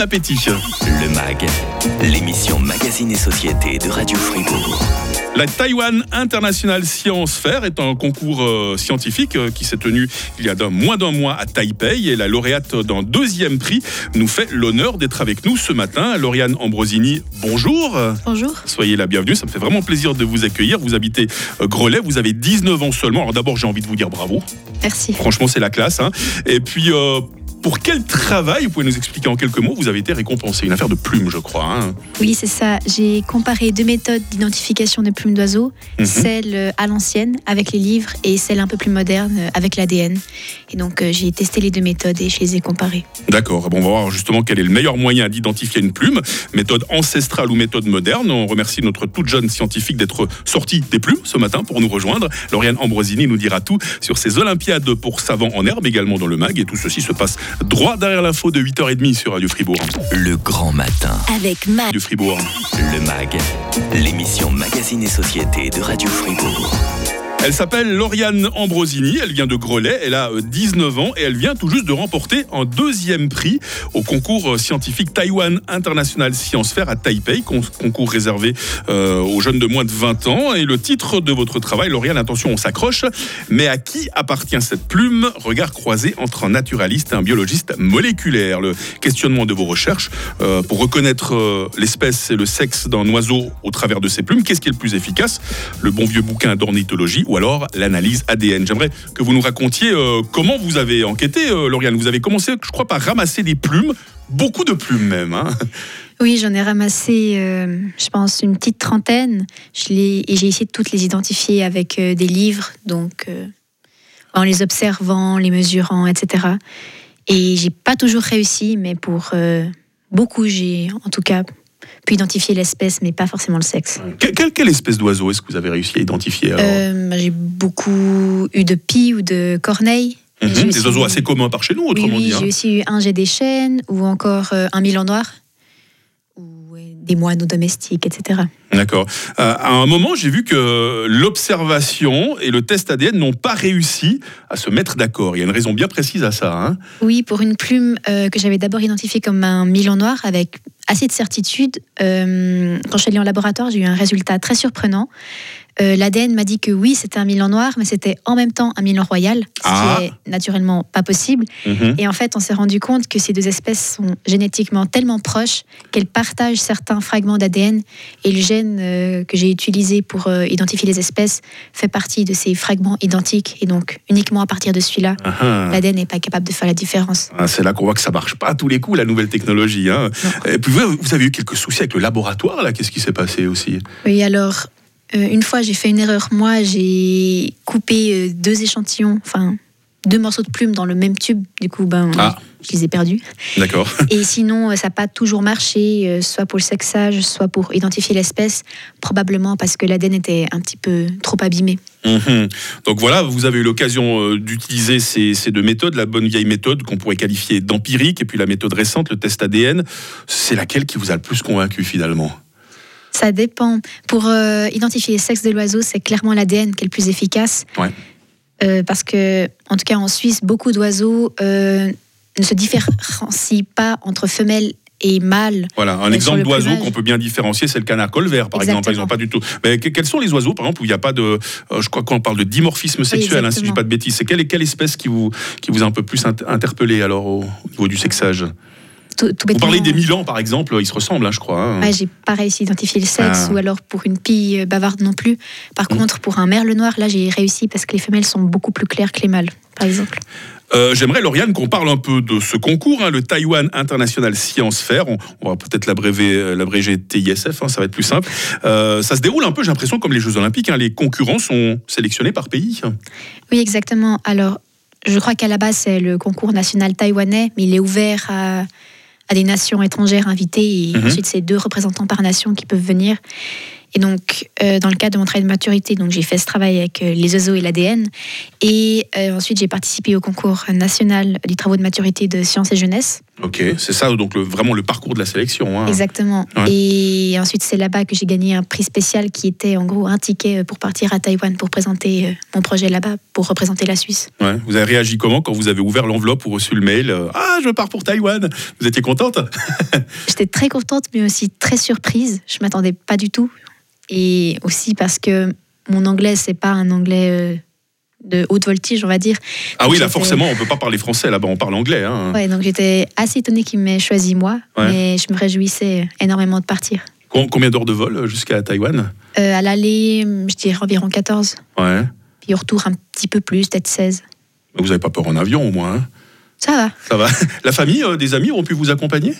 appétit. Le MAG, l'émission Magazine et Société de Radio Fribourg. La Taiwan International Science Fair est un concours euh, scientifique euh, qui s'est tenu il y a moins d'un mois à Taipei et la lauréate d'un deuxième prix nous fait l'honneur d'être avec nous ce matin. Lauriane Ambrosini, bonjour. Bonjour. Soyez la bienvenue, ça me fait vraiment plaisir de vous accueillir. Vous habitez euh, Grelais, vous avez 19 ans seulement. Alors d'abord, j'ai envie de vous dire bravo. Merci. Franchement, c'est la classe. hein. Et puis, pour quel travail, vous pouvez nous expliquer en quelques mots, vous avez été récompensé? Une affaire de plumes, je crois. hein. Oui, c'est ça. J'ai comparé deux méthodes d'identification de plumes d'oiseaux, Mhm. celle euh, à l'ancienne avec les livres et celle un peu plus moderne euh, avec l'ADN. Et donc euh, j'ai testé les deux méthodes et je les ai comparées. D'accord, bon, on va voir justement quel est le meilleur moyen d'identifier une plume, méthode ancestrale ou méthode moderne. On remercie notre toute jeune scientifique d'être sortie des plumes ce matin pour nous rejoindre. Lauriane Ambrosini nous dira tout sur ces Olympiades pour savants en herbe, également dans le MAG. Et tout ceci se passe droit derrière l'info de 8h30 sur Radio Fribourg. Le grand matin. Avec Mac. Radio Fribourg. Le MAG, l'émission Magazine et Société de Radio Fribourg. Elle s'appelle Lauriane Ambrosini, elle vient de Grelais, elle a euh, 19 ans et elle vient tout juste de remporter un deuxième prix au concours euh, scientifique Taiwan International Science Fair à Taipei, con- concours réservé euh, aux jeunes de moins de 20 ans. Et le titre de votre travail, Lauriane, attention, on s'accroche, mais à qui appartient cette plume? Regard croisé entre un naturaliste et un biologiste moléculaire. Le questionnement de vos recherches euh, pour reconnaître euh, l'espèce et le sexe d'un oiseau au travers de ses plumes, qu'est-ce qui est le plus efficace? Le bon vieux bouquin d'ornithologie ou alors l'analyse ADN. J'aimerais que vous nous racontiez euh, comment vous avez enquêté, euh, Lauriane. Vous avez commencé, je crois, par ramasser des plumes, beaucoup de plumes même. hein. Oui, j'en ai ramassé, euh, je pense, une petite trentaine. Je et j'ai essayé de toutes les identifier avec euh, des livres, donc en les observant, les mesurant, etc. Et j'ai pas toujours réussi, mais pour beaucoup, j'ai en tout cas pu identifier l'espèce, mais pas forcément le sexe. Que- quelle, quelle espèce d'oiseau est-ce que vous avez réussi à identifier Euh, bah, j'ai beaucoup eu de pies ou de corneilles. Mhm, Des aussi oiseaux assez communs par chez nous, autrement oui, dit. hein. j'ai aussi eu un jet des chênes ou encore euh, un milan noir des moineaux domestiques, etc. D'accord. Euh, à un moment, j'ai vu que l'observation et le test ADN n'ont pas réussi à se mettre d'accord. Il y a une raison bien précise à ça. hein. Oui, pour une plume euh, que j'avais d'abord identifiée comme un milan noir avec assez de certitude, euh, quand je suis allée en laboratoire, j'ai eu un résultat très surprenant. Euh, L'ADN m'a dit que oui, c'était un milan noir, mais c'était en même temps un milan royal, ce Ah. qui est naturellement pas possible. Mhm. Et en fait, on s'est rendu compte que ces deux espèces sont génétiquement tellement proches qu'elles partagent certains fragments d'ADN. Et le gène euh, que j'ai utilisé pour identifier les espèces fait partie de ces fragments identiques. Et donc, uniquement à partir de celui-là, Ah, ah. l'ADN n'est pas capable de faire la différence. Ah, c'est là qu'on voit que ça marche pas à tous les coups, la nouvelle technologie. hein. Vous, vous avez eu quelques soucis avec le laboratoire, là. Qu'est-ce qui s'est passé aussi? Oui, alors, euh, une fois, j'ai fait une erreur. Moi, j'ai coupé euh, deux échantillons, enfin, deux morceaux de plumes dans le même tube. Du coup, ben, Ah. Je les ai perdus. D'accord. Et sinon, euh, ça n'a pas toujours marché, euh, soit pour le sexage, soit pour identifier l'espèce, probablement parce que l'ADN était un petit peu trop abîmé. Mhm. Donc voilà, vous avez eu l'occasion euh, d'utiliser ces, ces deux méthodes, la bonne vieille méthode qu'on pourrait qualifier d'empirique, et puis la méthode récente, le test ADN. C'est laquelle qui vous a le plus convaincu finalement? Ça dépend. Pour euh, identifier le sexe de l'oiseau, c'est clairement l'ADN qui est le plus efficace. Ouais. Euh, parce que, en tout cas en Suisse, beaucoup d'oiseaux euh, ne se différencient pas entre femelles et mâles. Voilà, un exemple d'oiseau qu'on peut bien différencier, c'est le canard colvert, par exemple. Ils n'ont pas du tout. Mais que- quels sont les oiseaux, par exemple, où il n'y a pas de. euh, je crois qu'on parle de dimorphisme sexuel, hein, si je ne dis pas de bêtises. C'est quelle, quelle espèce qui vous, qui vous a un peu plus int- interpellé alors au, au niveau du sexage? Tout, tout Vous parlez des Milans, par exemple, ils se ressemblent, hein, je crois. hein. Ouais, j'ai pas réussi à identifier le sexe, Ah. ou alors pour une pie euh, bavarde non plus. Par Mm. contre, pour un merle noir, là, j'ai réussi parce que les femelles sont beaucoup plus claires que les mâles, par exemple. Euh, J'aimerais, Lauriane, qu'on parle un peu de ce concours, hein, le Taiwan International Science Fair. On, on va peut-être euh, l'abréger TISF, hein, ça va être plus simple. Euh, ça se déroule un peu, j'ai l'impression, comme les Jeux Olympiques. hein. Les concurrents sont sélectionnés par pays. Oui, exactement. Alors, je crois qu'à la base, c'est le concours national taïwanais, mais il est ouvert à, à des nations étrangères invitées, et Mhm. ensuite, c'est deux représentants par nation qui peuvent venir. Et donc, euh, dans le cadre de mon travail de maturité, donc j'ai fait ce travail avec euh, les oiseaux et l'ADN. Et euh, ensuite, j'ai participé au concours national des travaux de maturité de sciences et jeunesse. Ok, c'est ça donc le- vraiment le parcours de la sélection. hein. Exactement. Ouais. Et ensuite, c'est là-bas que j'ai gagné un prix spécial qui était en gros un ticket pour partir à Taïwan pour présenter mon projet là-bas, pour représenter la Suisse. Ouais. Vous avez réagi comment quand vous avez ouvert l'enveloppe ou reçu le mail Ah, je pars pour Taïwan Vous étiez contente? J'étais très contente, mais aussi très surprise. Je m'attendais pas du tout. Et aussi parce que mon anglais, c'est pas un anglais euh, de haute voltige, on va dire. Ah oui, là forcément, on peut pas parler français là-bas, on parle anglais. hein. Ouais, donc j'étais assez étonnée qu'il m'ait choisi moi, Ouais. mais je me réjouissais énormément de partir. Com- Combien d'heures de vol euh, jusqu'à Taïwan? Euh, à l'aller, je dirais environ 14. Ouais. Puis au retour, un petit peu plus, peut-être 16. Vous n'avez pas peur en avion au moins hein? Ça va. Ça va La famille, euh, des amis ont pu vous accompagner?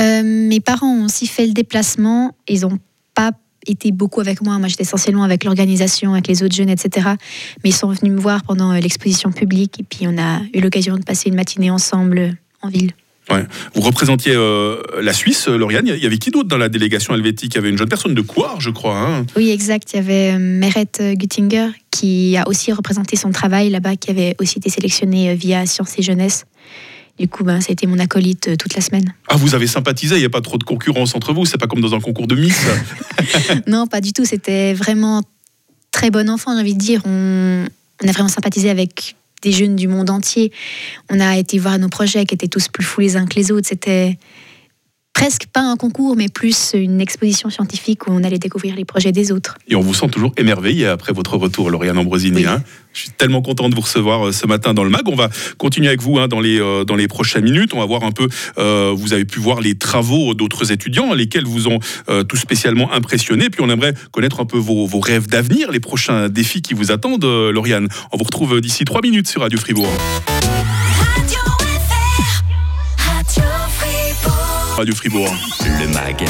Euh, mes parents ont aussi fait le déplacement. Ils n'ont pas été beaucoup avec moi. Moi, j'étais essentiellement avec l'organisation, avec les autres jeunes, etc. Mais ils sont venus me voir pendant euh, l'exposition publique. Et puis, on a eu l'occasion de passer une matinée ensemble euh, en ville. Vous représentiez euh, la Suisse, Lauriane. Il y avait qui d'autre dans la délégation helvétique? Il y avait une jeune personne de Coire, je crois. hein Oui, exact. Il y avait Meret Guttinger qui a aussi représenté son travail là-bas, qui avait aussi été sélectionné euh, via Sciences et Jeunesse. Du coup, ben, ça a été mon acolyte euh, toute la semaine. Ah, vous avez sympathisé, il n'y a pas trop de concurrence entre vous, c'est pas comme dans un concours de Miss. non, pas du tout. C'était vraiment très bon enfant, j'ai envie de dire. On, on a vraiment sympathisé avec des jeunes du monde entier. On a été voir nos projets qui étaient tous plus fous les uns que les autres. C'était presque pas un concours, mais plus une exposition scientifique où on allait découvrir les projets des autres. Et on vous sent toujours émerveillé après votre retour, Lauriane Ambrosini. Oui. hein. Je suis tellement content de vous recevoir euh, ce matin dans le MAG. On va continuer avec vous hein, dans, les, euh, dans les prochaines minutes. On va voir un peu, euh, vous avez pu voir les travaux d'autres étudiants, lesquels vous ont euh, tout spécialement impressionné. Puis on aimerait connaître un peu vos, vos rêves d'avenir, les prochains défis qui vous attendent, Lauriane. On vous retrouve d'ici trois minutes sur Radio Fribourg. Radio Fribourg. Le MAG,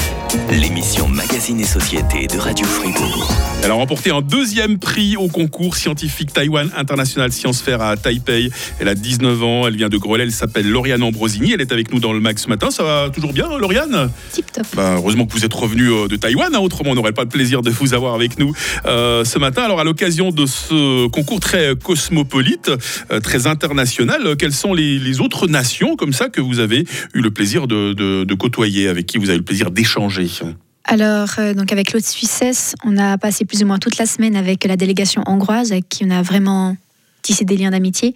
l'émission Magazine et Société de Radio Fribourg. Elle a remporté un deuxième prix au concours scientifique Taïwan International Science Fair à Taipei. Elle a 19 ans, elle vient de Grelais, elle s'appelle Lauriane Ambrosini. Elle est avec nous dans le mag ce matin. Ça va toujours bien, Lauriane? Tip top. Ben, Heureusement que vous êtes revenu euh, de Taïwan, hein, autrement on n'aurait pas le plaisir de vous avoir avec nous euh, ce matin. Alors à l'occasion de ce concours très cosmopolite, euh, très international, quelles sont les, les autres nations comme ça que vous avez eu le plaisir de, de- de côtoyer, avec qui vous avez le plaisir d'échanger Alors, euh, donc avec l'autre Suissesse, on a passé plus ou moins toute la semaine avec la délégation hongroise, avec qui on a vraiment tissé des liens d'amitié.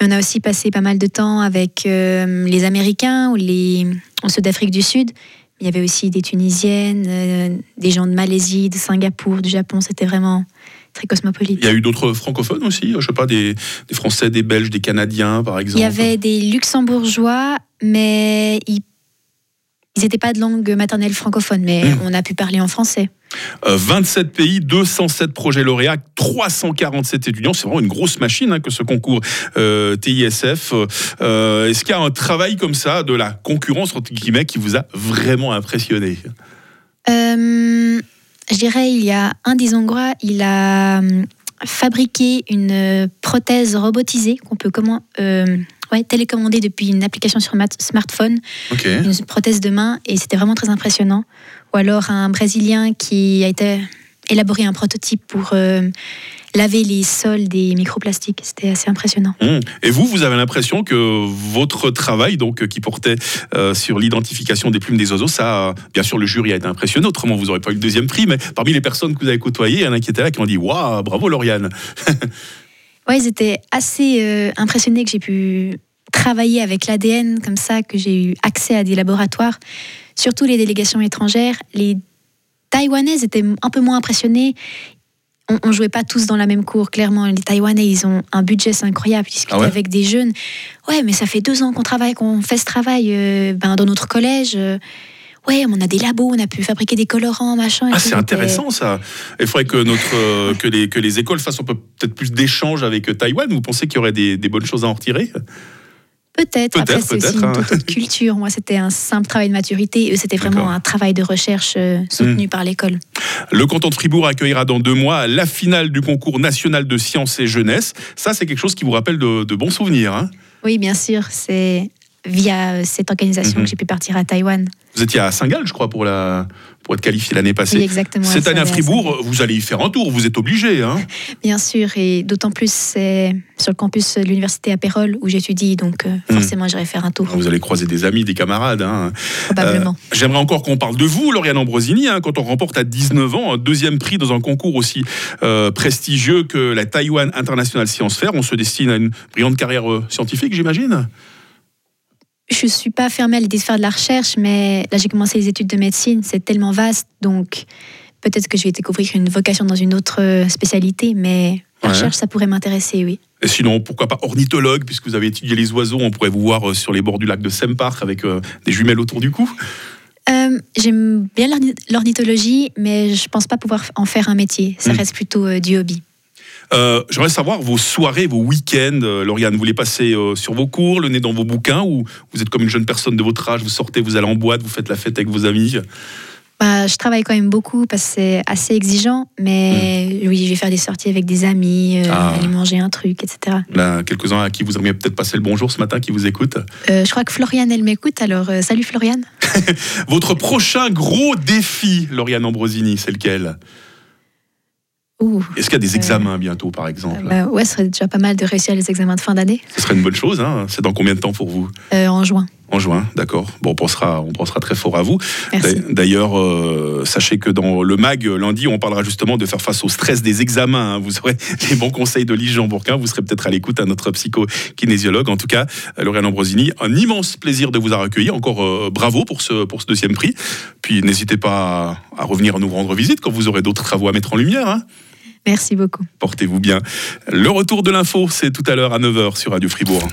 Mais on a aussi passé pas mal de temps avec euh, les Américains ou les ceux d'Afrique du Sud. Il y avait aussi des Tunisiennes, euh, des gens de Malaisie, de Singapour, du Japon. C'était vraiment très cosmopolite. Il y a eu d'autres francophones aussi, je sais pas, des, des Français, des Belges, des Canadiens par exemple Il y avait des Luxembourgeois, mais ils ils n'étaient pas de langue maternelle francophone, mais Mmh. on a pu parler en français. Euh, 27 pays, 207 projets lauréats, 347 étudiants. C'est vraiment une grosse machine hein, que ce concours euh, TISF. Euh, Est-ce qu'il y a un travail comme ça de la concurrence entre guillemets qui vous a vraiment impressionné? Euh, je dirais, il y a un des Hongrois, il a fabriqué une euh, prothèse robotisée qu'on peut comment, euh, ouais, télécommander depuis une application sur smartphone, une prothèse de main, et c'était vraiment très impressionnant. Ou alors un Brésilien qui a été élaboré un prototype pour euh, laver les sols des microplastiques. C'était assez impressionnant. Hum. Et vous, vous avez l'impression que votre travail, donc, qui portait euh, sur l'identification des plumes des oiseaux, ça, euh, bien sûr, le jury a été impressionné. Autrement, vous n'aurez pas eu le deuxième prix. Mais parmi les personnes que vous avez côtoyées, il y en a qui étaient là qui ont dit Waouh, bravo Lauriane. Ouais, ils étaient assez euh, impressionnés que j'ai pu travailler avec l'ADN comme ça, que j'ai eu accès à des laboratoires, surtout les délégations étrangères. Les Taïwanaises étaient un peu moins impressionnés. On, on jouait pas tous dans la même cour, clairement. Les Taïwanais, ils ont un budget, c'est incroyable. Ils discutent Ah ouais avec des jeunes. Ouais, mais ça fait deux ans qu'on travaille, qu'on fait ce travail euh, ben, dans notre collège. euh, ouais, on a des labos, on a pu fabriquer des colorants, machin. Ah, c'est intéressant ça. Il faudrait que, notre, euh, que, les, que les écoles fassent un peu peut-être plus d'échanges avec euh, Taïwan. Vous pensez qu'il y aurait des, des bonnes choses à en retirer? Peut-être. Après, Peut-être, c'est aussi une hein. toute autre culture. Moi, c'était un simple travail de maturité. Eux, c'était vraiment un travail de recherche euh, Hmm. soutenu par l'école. Le canton de Fribourg accueillera dans deux mois la finale du concours national de sciences et jeunesse. Ça, c'est quelque chose qui vous rappelle de, de bons souvenirs. hein? Oui, bien sûr. C'est via euh, cette organisation Mhm. que j'ai pu partir à Taïwan. Vous étiez à Saint-Gall, je crois, pour, la, pour être qualifié l'année passée. Oui, exactement. Cette année à Fribourg, vous allez y faire un tour, vous êtes obligé. Hein Bien sûr, et d'autant plus c'est sur le campus de l'université à Pérol où j'étudie, donc euh, Mhm. forcément j'irai faire un tour, vous allez croiser des amis, des camarades. hein. probablement. Euh, J'aimerais encore qu'on parle de vous, Lauriane Ambrosini, hein, quand on remporte à 19 ans un deuxième prix dans un concours aussi euh, prestigieux que la Taïwan International Science Fair. On se destine à une brillante carrière scientifique, j'imagine Je suis pas fermée à l'idée de faire de la recherche, mais là j'ai commencé les études de médecine, c'est tellement vaste, donc peut-être que je vais découvrir une vocation dans une autre euh, spécialité, mais la Ouais. recherche ça pourrait m'intéresser, oui. Et sinon, pourquoi pas ornithologue, puisque vous avez étudié les oiseaux, on pourrait vous voir euh, sur les bords du lac de Sempark avec euh, des jumelles autour du cou? Euh, J'aime bien l'orni- l'ornithologie, mais je pense pas pouvoir en faire un métier. Ça Mhm. reste plutôt euh, du hobby. Euh, J'aimerais savoir vos soirées, vos week-ends. Euh, Lauriane, vous les passez euh, sur vos cours, le nez dans vos bouquins, ou vous êtes comme une jeune personne de votre âge, vous sortez, vous allez en boîte, vous faites la fête avec vos amis? Bah, je travaille quand même beaucoup parce que c'est assez exigeant, mais oui, je vais faire des sorties avec des amis, euh, Hmm. Ah. aller manger un truc, etc. Là, quelques-uns à qui vous aimeriez peut-être passer le bonjour ce matin, qui vous écoutent. Euh, je crois que Floriane, elle m'écoute, alors euh, salut Floriane. Votre prochain gros défi, Lauriane Ambrosini, c'est lequel? Est-ce qu'il y a des examens bientôt, par exemple? Bah, ouais, ce serait déjà pas mal de réussir les examens de fin d'année Ce serait une bonne chose. Hein c'est dans combien de temps pour vous? Euh, en juin. En juin, d'accord. Bon, on pensera, on pensera très fort à vous. D'ailleurs, euh, sachez que dans le MAG, euh, lundi, on parlera justement de faire face au stress des examens. hein. Vous aurez les bons conseils de Lise Jean Bourquin. Vous serez peut-être à l'écoute à notre psycho-kinésiologue. En tout cas, euh, Lauriane Ambrosini, un immense plaisir de vous avoir accueilli. Encore euh, bravo pour ce, pour ce deuxième prix. Puis n'hésitez pas à, à revenir nous rendre visite quand vous aurez d'autres travaux à mettre en lumière. hein. Merci beaucoup. Portez-vous bien. Le retour de l'info, c'est tout à l'heure à 9h sur Radio Fribourg.